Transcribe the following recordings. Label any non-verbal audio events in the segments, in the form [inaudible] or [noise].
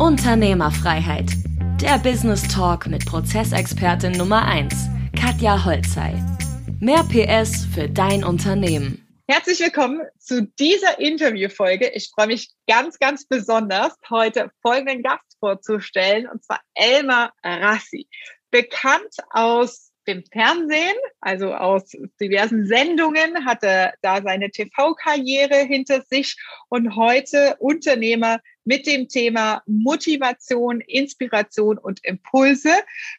Unternehmerfreiheit. Der Business Talk mit Prozessexpertin Nummer 1, Katja Holzei. Mehr PS für dein Unternehmen. Herzlich willkommen zu dieser Interviewfolge. Ich freue mich ganz, ganz besonders, heute folgenden Gast vorzustellen, und zwar Elmar Rassi. Bekannt aus dem Fernsehen, also aus diversen Sendungen, hatte da seine TV-Karriere hinter sich und heute Unternehmer mit dem Thema Motivation, Inspiration und Impulse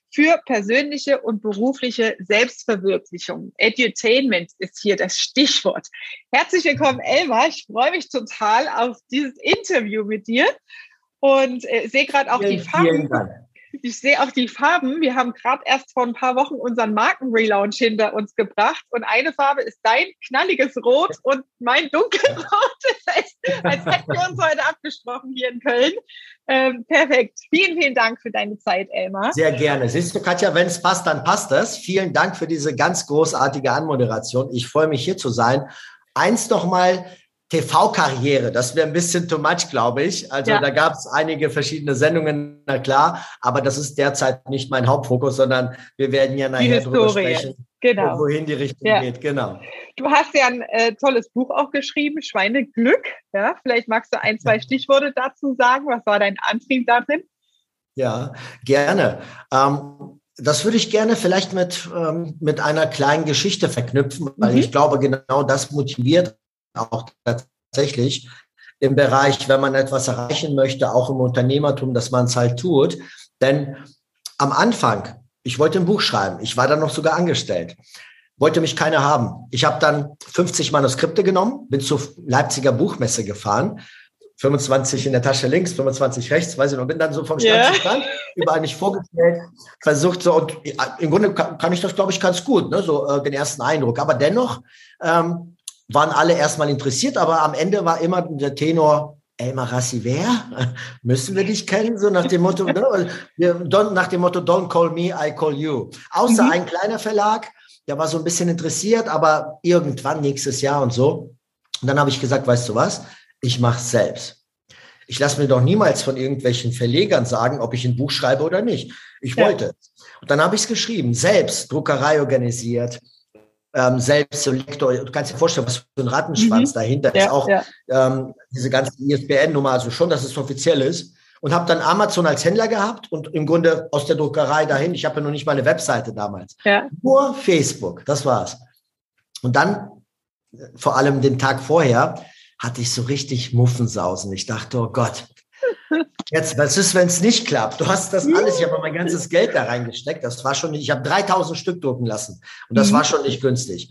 für persönliche und berufliche Selbstverwirklichung. Edutainment ist hier das Stichwort. Herzlich willkommen, Elmar. Ich freue mich total auf dieses Interview mit dir und äh, sehe gerade auch vielen, die Farben. Ich sehe auch die Farben. Wir haben gerade erst vor ein paar Wochen unseren Markenrelaunch hinter uns gebracht und eine Farbe ist dein knalliges Rot [laughs] und mein dunkelrot. [laughs] Das heißt, als hätten wir uns heute abgesprochen hier in Köln. Ähm, perfekt. Vielen, vielen Dank für deine Zeit, Elmar. Sehr gerne. Siehst du, Katja, wenn es passt, dann passt das. Vielen Dank für diese ganz großartige Anmoderation. Ich freue mich hier zu sein. Eins noch mal TV-Karriere, das wäre ein bisschen too much, glaube ich. Also ja. da gab es einige verschiedene Sendungen, na klar, aber das ist derzeit nicht mein Hauptfokus, sondern wir werden ja nachher darüber sprechen, genau. wohin die Richtung ja. geht. Genau. Du hast ja ein äh, tolles Buch auch geschrieben, Schweineglück. Ja, vielleicht magst du ein, zwei Stichworte dazu sagen. Was war dein Antrieb da drin? Ja, gerne. Ähm, das würde ich gerne vielleicht mit, ähm, mit einer kleinen Geschichte verknüpfen, weil mhm. ich glaube, genau das motiviert auch tatsächlich im Bereich, wenn man etwas erreichen möchte, auch im Unternehmertum, dass man es halt tut. Denn am Anfang, ich wollte ein Buch schreiben, ich war dann noch sogar angestellt, wollte mich keiner haben. Ich habe dann 50 Manuskripte genommen, bin zur Leipziger Buchmesse gefahren, 25 in der Tasche links, 25 rechts, weiß ich noch, bin dann so vom Stand yeah. zu Stand, überall mich vorgestellt, versucht so, und im Grunde kann, kann ich das, glaube ich, ganz gut, ne, so äh, den ersten Eindruck. Aber dennoch ähm, waren alle erstmal interessiert, aber am Ende war immer der Tenor, Elmar Rassi, wer? [laughs] Müssen wir dich kennen? So nach dem Motto, ne? nach dem Motto, don't call me, I call you. Außer mhm. ein kleiner Verlag, der war so ein bisschen interessiert, aber irgendwann nächstes Jahr und so. Und dann habe ich gesagt, weißt du was? Ich mache es selbst. Ich lasse mir doch niemals von irgendwelchen Verlegern sagen, ob ich ein Buch schreibe oder nicht. Ich ja. wollte. Und dann habe ich es geschrieben, selbst Druckerei organisiert, ähm, selbst so Lektor, du kannst dir vorstellen, was für ein Rattenschwanz mhm. dahinter ja, ist. Auch ja. ähm, diese ganze ISBN-Nummer, also schon, dass es offiziell ist. Und habe dann Amazon als Händler gehabt und im Grunde aus der Druckerei dahin. Ich habe ja noch nicht mal eine Webseite damals. Ja. Nur Facebook, das war's. Und dann, vor allem den Tag vorher, hatte ich so richtig Muffensausen. Ich dachte, oh Gott, Jetzt, was ist, wenn es nicht klappt? Du hast das alles, ich habe mein ganzes Geld da reingesteckt. Das war schon, ich habe 3000 Stück drucken lassen. Und das mhm. war schon nicht günstig.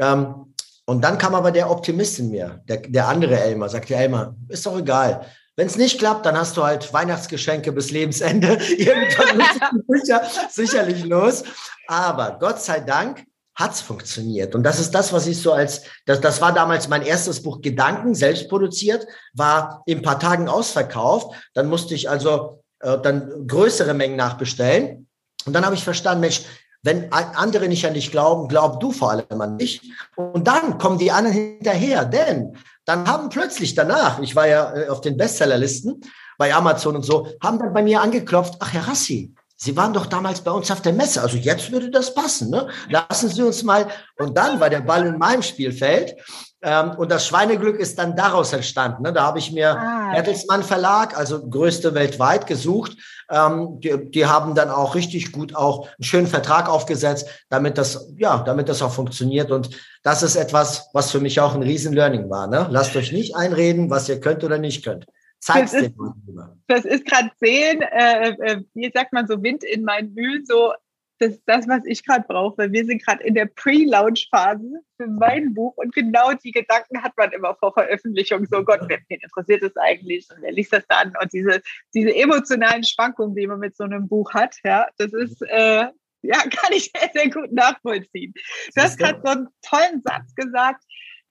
Ähm, und dann kam aber der Optimist in mir, der, der andere Elmer, sagte Elmer, ist doch egal. Wenn es nicht klappt, dann hast du halt Weihnachtsgeschenke bis Lebensende. [laughs] Irgendwann muss [laughs] sicher, sicherlich los. Aber Gott sei Dank hat's funktioniert. Und das ist das, was ich so als, das, das war damals mein erstes Buch Gedanken, selbst produziert, war in paar Tagen ausverkauft. Dann musste ich also äh, dann größere Mengen nachbestellen. Und dann habe ich verstanden, Mensch, wenn andere nicht an dich glauben, glaub du vor allem an dich. Und dann kommen die anderen hinterher, denn dann haben plötzlich danach, ich war ja äh, auf den Bestsellerlisten bei Amazon und so, haben dann bei mir angeklopft, ach Herr Rassi, Sie waren doch damals bei uns auf der Messe, also jetzt würde das passen. Ne? Lassen Sie uns mal. Und dann war der Ball in meinem Spielfeld. Ähm, und das Schweineglück ist dann daraus entstanden. Ne? Da habe ich mir ah. Bertelsmann Verlag, also größte weltweit, gesucht. Ähm, die, die haben dann auch richtig gut auch einen schönen Vertrag aufgesetzt, damit das, ja, damit das auch funktioniert. Und das ist etwas, was für mich auch ein Riesen-Learning war. Ne? Lasst euch nicht einreden, was ihr könnt oder nicht könnt. Zeig's das ist, das ist gerade sehen, äh, äh, wie sagt man so, Wind in meinen Mühlen, so das ist das, was ich gerade brauche, weil wir sind gerade in der Pre-Launch-Phase für mein Buch und genau die Gedanken hat man immer vor Veröffentlichung. So Gott, wer interessiert es eigentlich und wer liest das dann? Und diese, diese emotionalen Schwankungen, die man mit so einem Buch hat, ja, das ist, äh, ja, [laughs] kann ich sehr, sehr gut nachvollziehen. Du hast gerade so einen tollen Satz gesagt,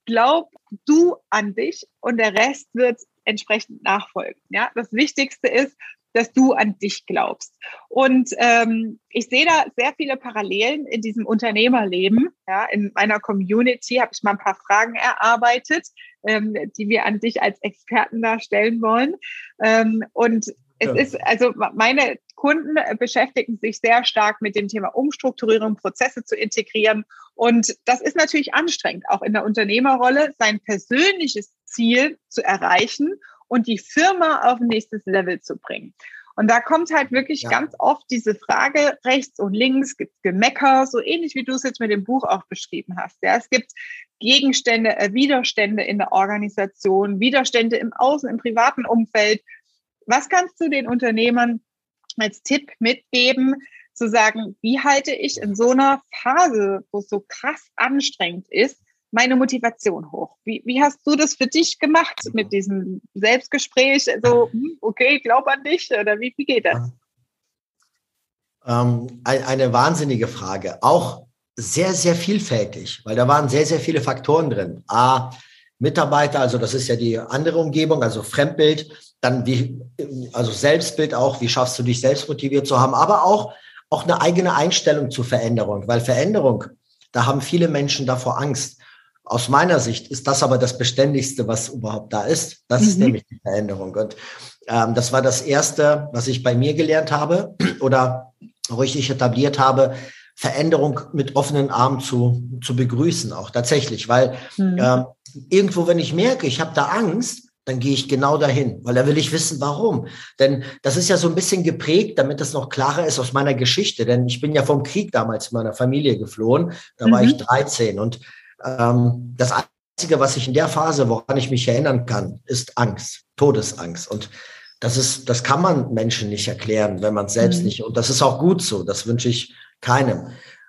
glaub du an dich und der Rest wird entsprechend nachfolgen. Ja, das Wichtigste ist, dass du an dich glaubst. Und ähm, ich sehe da sehr viele Parallelen in diesem Unternehmerleben. Ja, in meiner Community habe ich mal ein paar Fragen erarbeitet, ähm, die wir an dich als Experten darstellen wollen. Ähm, und es ja. ist, also meine Kunden beschäftigen sich sehr stark mit dem Thema Umstrukturierung, Prozesse zu integrieren. Und das ist natürlich anstrengend, auch in der Unternehmerrolle sein persönliches Ziel zu erreichen und die Firma auf ein nächstes Level zu bringen. Und da kommt halt wirklich ja. ganz oft diese Frage rechts und links, gibt Gemecker, so ähnlich wie du es jetzt mit dem Buch auch beschrieben hast. Ja, es gibt Gegenstände, äh, Widerstände in der Organisation, Widerstände im Außen, im privaten Umfeld. Was kannst du den Unternehmern als Tipp mitgeben, zu sagen, wie halte ich in so einer Phase, wo es so krass anstrengend ist, meine Motivation hoch. Wie, wie hast du das für dich gemacht mit diesem Selbstgespräch? Also, okay, glaub an dich oder wie, wie geht das? Ähm, eine wahnsinnige Frage. Auch sehr, sehr vielfältig, weil da waren sehr, sehr viele Faktoren drin. A, Mitarbeiter, also das ist ja die andere Umgebung, also Fremdbild, dann wie, also Selbstbild auch, wie schaffst du dich selbst motiviert zu haben, aber auch, auch eine eigene Einstellung zur Veränderung, weil Veränderung, da haben viele Menschen davor Angst. Aus meiner Sicht ist das aber das Beständigste, was überhaupt da ist. Das mhm. ist nämlich die Veränderung. Und ähm, das war das Erste, was ich bei mir gelernt habe oder richtig etabliert habe, Veränderung mit offenen Armen zu, zu begrüßen, auch tatsächlich. Weil mhm. ähm, irgendwo, wenn ich merke, ich habe da Angst, dann gehe ich genau dahin, weil da will ich wissen, warum. Denn das ist ja so ein bisschen geprägt, damit es noch klarer ist aus meiner Geschichte. Denn ich bin ja vom Krieg damals in meiner Familie geflohen. Da mhm. war ich 13 und ähm, das Einzige, was ich in der Phase, woran ich mich erinnern kann, ist Angst, Todesangst. Und das ist, das kann man Menschen nicht erklären, wenn man es selbst mhm. nicht. Und das ist auch gut so. Das wünsche ich keinem.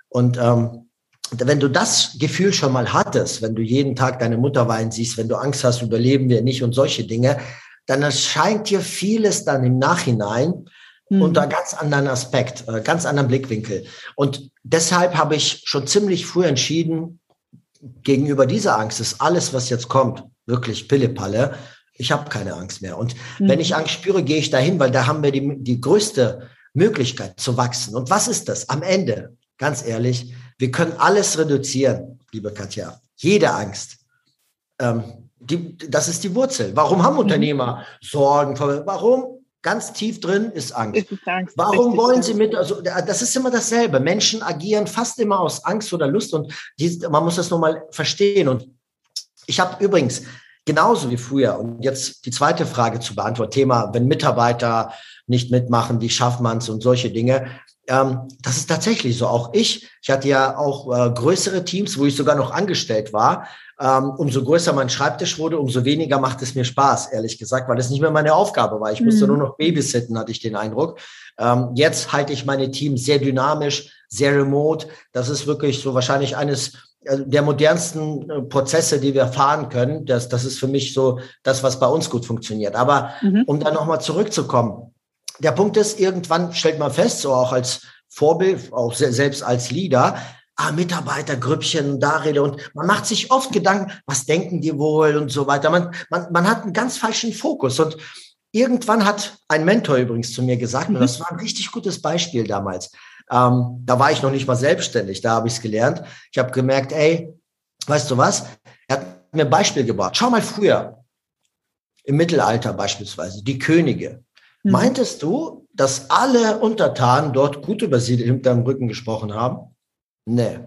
Und ähm, wenn du das Gefühl schon mal hattest, wenn du jeden Tag deine Mutter weinen siehst, wenn du Angst hast, überleben wir nicht und solche Dinge, dann erscheint dir vieles dann im Nachhinein mhm. unter ganz anderen Aspekt, äh, ganz anderen Blickwinkel. Und deshalb habe ich schon ziemlich früh entschieden, gegenüber dieser Angst ist alles, was jetzt kommt, wirklich Pillepalle. Ich habe keine Angst mehr. Und mhm. wenn ich Angst spüre, gehe ich dahin, weil da haben wir die, die größte Möglichkeit zu wachsen. Und was ist das? Am Ende, ganz ehrlich, wir können alles reduzieren, liebe Katja. Jede Angst. Ähm, die, das ist die Wurzel. Warum haben mhm. Unternehmer Sorgen? Warum? Ganz tief drin ist Angst. Ist Angst. Warum wollen Sie mit, also das ist immer dasselbe. Menschen agieren fast immer aus Angst oder Lust und die, man muss das nochmal verstehen. Und ich habe übrigens genauso wie früher, und jetzt die zweite Frage zu beantworten, Thema, wenn Mitarbeiter nicht mitmachen, wie schafft man es und solche Dinge. Ähm, das ist tatsächlich so. Auch ich, ich hatte ja auch äh, größere Teams, wo ich sogar noch angestellt war. Ähm, umso größer mein Schreibtisch wurde, umso weniger macht es mir Spaß, ehrlich gesagt, weil es nicht mehr meine Aufgabe war. Ich mhm. musste nur noch babysitten, hatte ich den Eindruck. Ähm, jetzt halte ich meine Teams sehr dynamisch, sehr remote. Das ist wirklich so wahrscheinlich eines äh, der modernsten äh, Prozesse, die wir fahren können. Das, das ist für mich so das, was bei uns gut funktioniert. Aber mhm. um dann nochmal zurückzukommen, der Punkt ist, irgendwann stellt man fest, so auch als Vorbild, auch selbst als Leader, ah, Mitarbeitergrüppchen, da rede und man macht sich oft Gedanken, was denken die wohl und so weiter. Man, man, man hat einen ganz falschen Fokus und irgendwann hat ein Mentor übrigens zu mir gesagt, mhm. und das war ein richtig gutes Beispiel damals. Ähm, da war ich noch nicht mal selbstständig, da habe ich es gelernt. Ich habe gemerkt, ey, weißt du was? Er hat mir ein Beispiel gebracht. Schau mal früher, im Mittelalter beispielsweise, die Könige. Mhm. Meintest du, dass alle Untertanen dort gut über sie hinterm Rücken gesprochen haben? Nee.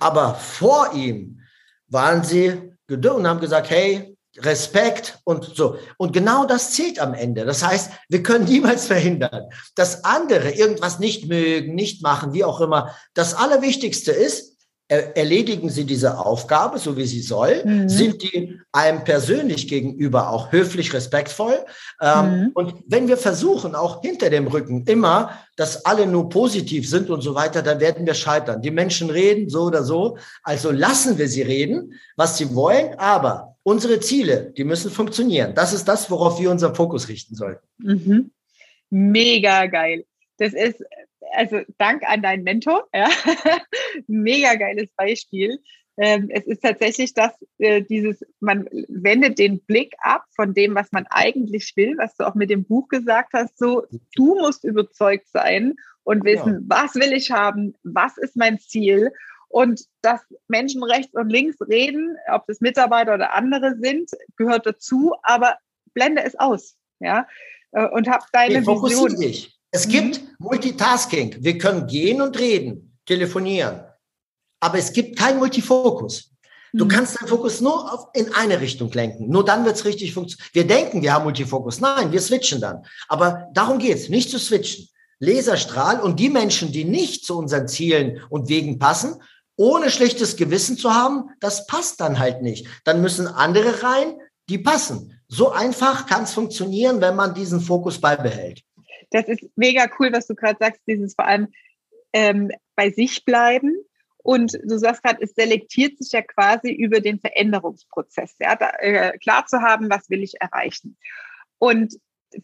Aber vor ihm waren sie geduldig und haben gesagt, hey, Respekt und so. Und genau das zählt am Ende. Das heißt, wir können niemals verhindern, dass andere irgendwas nicht mögen, nicht machen, wie auch immer. Das Allerwichtigste ist, erledigen sie diese Aufgabe, so wie sie soll, mhm. sind die einem persönlich gegenüber auch höflich, respektvoll. Ähm, mhm. Und wenn wir versuchen, auch hinter dem Rücken immer, dass alle nur positiv sind und so weiter, dann werden wir scheitern. Die Menschen reden so oder so, also lassen wir sie reden, was sie wollen, aber unsere Ziele, die müssen funktionieren. Das ist das, worauf wir unseren Fokus richten sollten. Mhm. Mega geil. Das ist also Dank an deinen Mentor. Ja. [laughs] Mega geiles Beispiel. Ähm, es ist tatsächlich das, äh, dieses, man wendet den Blick ab von dem, was man eigentlich will, was du auch mit dem Buch gesagt hast, so, du musst überzeugt sein und wissen, ja. was will ich haben, was ist mein Ziel und dass Menschen rechts und links reden, ob das Mitarbeiter oder andere sind, gehört dazu, aber blende es aus. Ja, äh, und habe deine nee, Vision. Dich. Es mhm. gibt Multitasking. Wir können gehen und reden, telefonieren. Aber es gibt kein Multifokus. Du mhm. kannst deinen Fokus nur auf, in eine Richtung lenken. Nur dann wird es richtig funktionieren. Wir denken, wir haben Multifokus. Nein, wir switchen dann. Aber darum geht's, nicht zu switchen. Laserstrahl und die Menschen, die nicht zu unseren Zielen und Wegen passen, ohne schlechtes Gewissen zu haben, das passt dann halt nicht. Dann müssen andere rein, die passen. So einfach kann es funktionieren, wenn man diesen Fokus beibehält. Das ist mega cool, was du gerade sagst, dieses vor allem ähm, bei sich bleiben. Und du sagst gerade, es selektiert sich ja quasi über den Veränderungsprozess, ja, da, äh, klar zu haben, was will ich erreichen. Und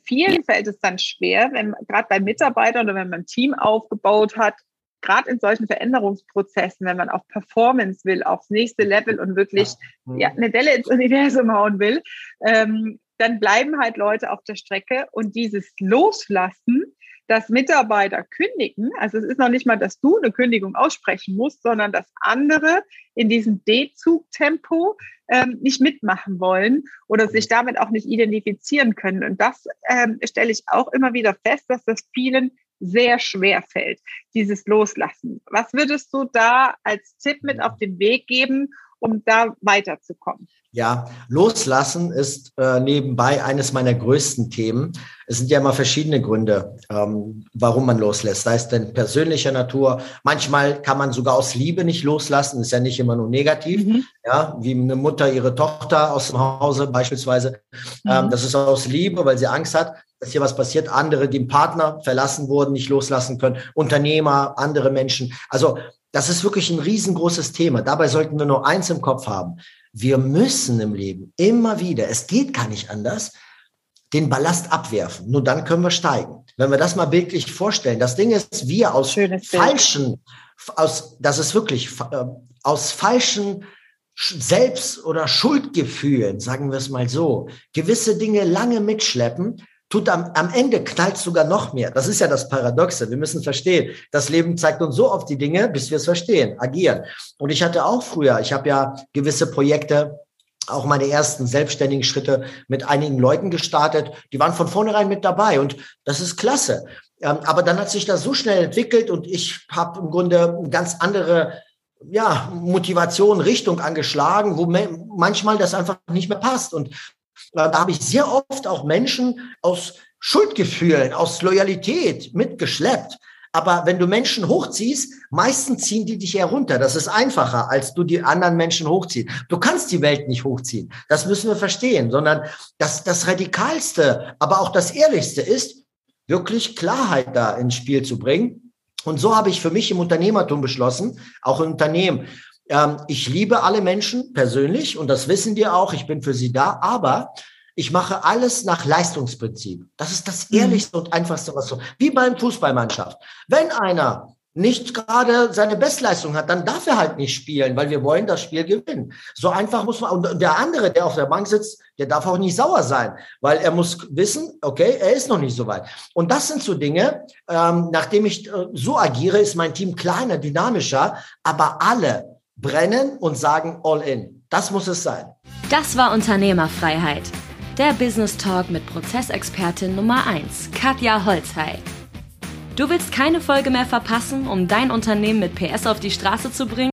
vielen fällt es dann schwer, wenn gerade bei Mitarbeitern oder wenn man ein Team aufgebaut hat, gerade in solchen Veränderungsprozessen, wenn man auf Performance will, aufs nächste Level und wirklich ja, eine Delle ins Universum hauen will, ähm, dann bleiben halt Leute auf der Strecke und dieses Loslassen, dass Mitarbeiter kündigen, also es ist noch nicht mal, dass du eine Kündigung aussprechen musst, sondern dass andere in diesem D-Zug-Tempo ähm, nicht mitmachen wollen oder sich damit auch nicht identifizieren können. Und das ähm, stelle ich auch immer wieder fest, dass das vielen sehr schwer fällt, dieses Loslassen. Was würdest du da als Tipp mit auf den Weg geben, um da weiterzukommen? Ja, loslassen ist äh, nebenbei eines meiner größten Themen. Es sind ja immer verschiedene Gründe, ähm, warum man loslässt. Sei es denn persönlicher Natur. Manchmal kann man sogar aus Liebe nicht loslassen. Ist ja nicht immer nur negativ. Mhm. Ja, wie eine Mutter ihre Tochter aus dem Hause beispielsweise. Ähm, mhm. das ist aus Liebe, weil sie Angst hat, dass hier was passiert. Andere, die im Partner verlassen wurden, nicht loslassen können. Unternehmer, andere Menschen. Also das ist wirklich ein riesengroßes Thema. Dabei sollten wir nur eins im Kopf haben. Wir müssen im Leben immer wieder, es geht gar nicht anders, den Ballast abwerfen. Nur dann können wir steigen. Wenn wir das mal bildlich vorstellen, das Ding ist, wir aus falschen, aus, das ist wirklich äh, aus falschen Selbst- oder Schuldgefühlen, sagen wir es mal so, gewisse Dinge lange mitschleppen, tut am, am Ende knallt sogar noch mehr. Das ist ja das Paradoxe. Wir müssen verstehen, das Leben zeigt uns so oft die Dinge, bis wir es verstehen, agieren. Und ich hatte auch früher, ich habe ja gewisse Projekte auch meine ersten selbstständigen Schritte mit einigen Leuten gestartet. Die waren von vornherein mit dabei und das ist klasse. Ähm, aber dann hat sich das so schnell entwickelt und ich habe im Grunde ganz andere ja, Motivation, Richtung angeschlagen, wo manchmal das einfach nicht mehr passt. Und da habe ich sehr oft auch Menschen aus Schuldgefühlen, aus Loyalität mitgeschleppt. Aber wenn du Menschen hochziehst, meistens ziehen die dich herunter. Das ist einfacher, als du die anderen Menschen hochziehst. Du kannst die Welt nicht hochziehen. Das müssen wir verstehen, sondern das, das Radikalste, aber auch das Ehrlichste ist, wirklich Klarheit da ins Spiel zu bringen. Und so habe ich für mich im Unternehmertum beschlossen, auch im Unternehmen, ähm, ich liebe alle Menschen persönlich und das wissen die auch. Ich bin für sie da, aber ich mache alles nach Leistungsprinzip. Das ist das mhm. ehrlichste und einfachste, was so. Wie beim Fußballmannschaft. Wenn einer nicht gerade seine Bestleistung hat, dann darf er halt nicht spielen, weil wir wollen das Spiel gewinnen. So einfach muss man, und der andere, der auf der Bank sitzt, der darf auch nicht sauer sein, weil er muss wissen, okay, er ist noch nicht so weit. Und das sind so Dinge, ähm, nachdem ich äh, so agiere, ist mein Team kleiner, dynamischer, aber alle brennen und sagen All in. Das muss es sein. Das war Unternehmerfreiheit. Der Business Talk mit Prozessexpertin Nummer 1, Katja Holzhey. Du willst keine Folge mehr verpassen, um dein Unternehmen mit PS auf die Straße zu bringen?